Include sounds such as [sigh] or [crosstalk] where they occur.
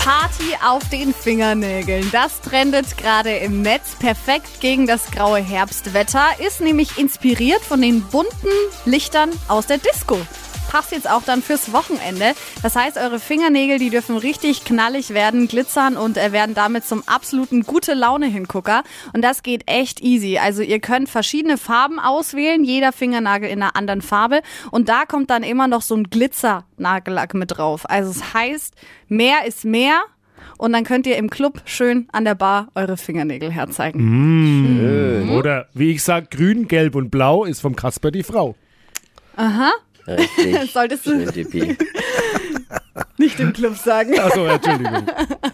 Party auf den Fingernägeln. Das trendet gerade im Netz. Perfekt gegen das graue Herbstwetter. Ist nämlich inspiriert von den bunten Lichtern aus der Disco. Passt jetzt auch dann fürs Wochenende. Das heißt, eure Fingernägel, die dürfen richtig knallig werden, glitzern und äh, werden damit zum absoluten gute Laune Hingucker. Und das geht echt easy. Also ihr könnt verschiedene Farben auswählen, jeder Fingernagel in einer anderen Farbe. Und da kommt dann immer noch so ein Glitzer-Nagellack mit drauf. Also es heißt, mehr ist mehr. Und dann könnt ihr im Club schön an der Bar eure Fingernägel herzeigen. Oder wie ich sag, grün, gelb und blau ist vom Kasper die Frau. Richtig. [laughs] Solltest du [laughs] nicht im Club sagen. Achso, Entschuldigung. [laughs]